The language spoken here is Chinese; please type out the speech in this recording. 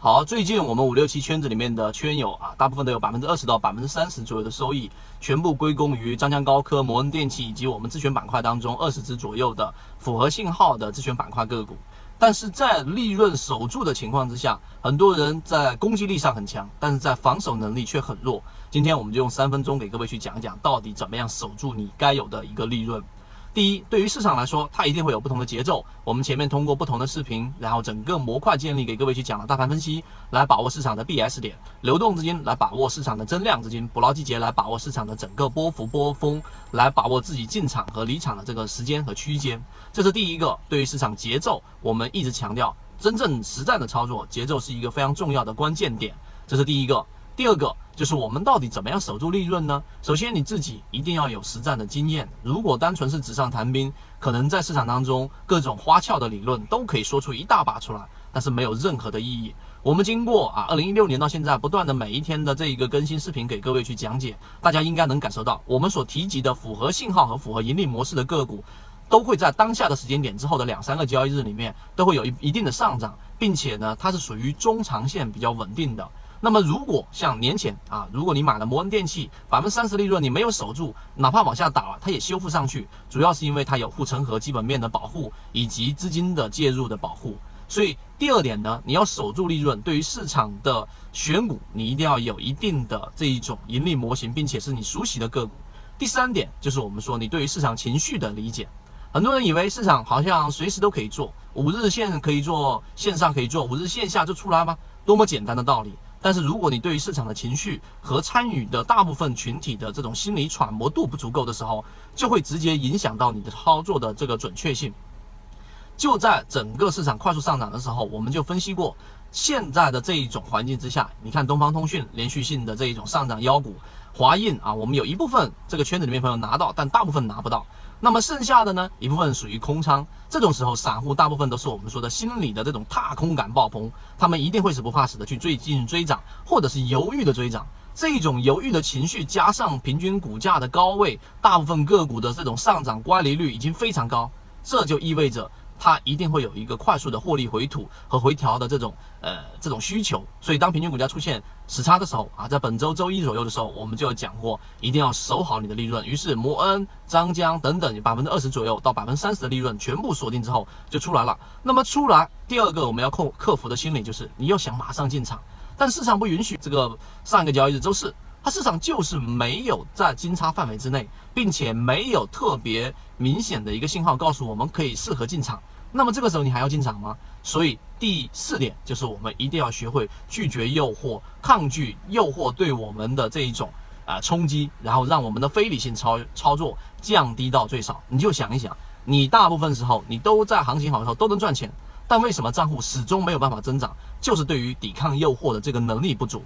好，最近我们五六七圈子里面的圈友啊，大部分都有百分之二十到百分之三十左右的收益，全部归功于张江高科、摩恩电器以及我们自选板块当中二十只左右的符合信号的自选板块个股。但是在利润守住的情况之下，很多人在攻击力上很强，但是在防守能力却很弱。今天我们就用三分钟给各位去讲一讲，到底怎么样守住你该有的一个利润。第一，对于市场来说，它一定会有不同的节奏。我们前面通过不同的视频，然后整个模块建立给各位去讲了大盘分析，来把握市场的 BS 点，流动资金来把握市场的增量资金，捕捞季节来把握市场的整个波幅波峰，来把握自己进场和离场的这个时间和区间。这是第一个，对于市场节奏，我们一直强调，真正实战的操作节奏是一个非常重要的关键点。这是第一个。第二个就是我们到底怎么样守住利润呢？首先你自己一定要有实战的经验。如果单纯是纸上谈兵，可能在市场当中各种花俏的理论都可以说出一大把出来，但是没有任何的意义。我们经过啊，二零一六年到现在不断的每一天的这一个更新视频给各位去讲解，大家应该能感受到，我们所提及的符合信号和符合盈利模式的个股，都会在当下的时间点之后的两三个交易日里面都会有一一定的上涨，并且呢，它是属于中长线比较稳定的。那么，如果像年前啊，如果你买了摩恩电器，百分之三十利润你没有守住，哪怕往下打了，它也修复上去，主要是因为它有护城河基本面的保护以及资金的介入的保护。所以第二点呢，你要守住利润，对于市场的选股，你一定要有一定的这一种盈利模型，并且是你熟悉的个股。第三点就是我们说你对于市场情绪的理解，很多人以为市场好像随时都可以做，五日线可以做，线上可以做，五日线下就出来吗？多么简单的道理。但是，如果你对于市场的情绪和参与的大部分群体的这种心理揣摩度不足够的时候，就会直接影响到你的操作的这个准确性。就在整个市场快速上涨的时候，我们就分析过，现在的这一种环境之下，你看东方通讯连续性的这一种上涨妖股，华印啊，我们有一部分这个圈子里面朋友拿到，但大部分拿不到。那么剩下的呢一部分属于空仓，这种时候散户大部分都是我们说的心理的这种踏空感爆棚，他们一定会是不怕死的去追进追涨，或者是犹豫的追涨。这种犹豫的情绪加上平均股价的高位，大部分个股的这种上涨乖离率已经非常高，这就意味着。它一定会有一个快速的获利回吐和回调的这种呃这种需求，所以当平均股价出现时差的时候啊，在本周周一左右的时候，我们就有讲过，一定要守好你的利润。于是摩恩、张江等等百分之二十左右到百分之三十的利润全部锁定之后就出来了。那么出来第二个我们要克克服的心理就是你要想马上进场，但市场不允许。这个上一个交易日周四。它市场就是没有在金叉范围之内，并且没有特别明显的一个信号告诉我们可以适合进场。那么这个时候你还要进场吗？所以第四点就是我们一定要学会拒绝诱惑，抗拒诱惑对我们的这一种啊冲击，然后让我们的非理性操操作降低到最少。你就想一想，你大部分时候你都在行情好的时候都能赚钱，但为什么账户始终没有办法增长？就是对于抵抗诱惑的这个能力不足。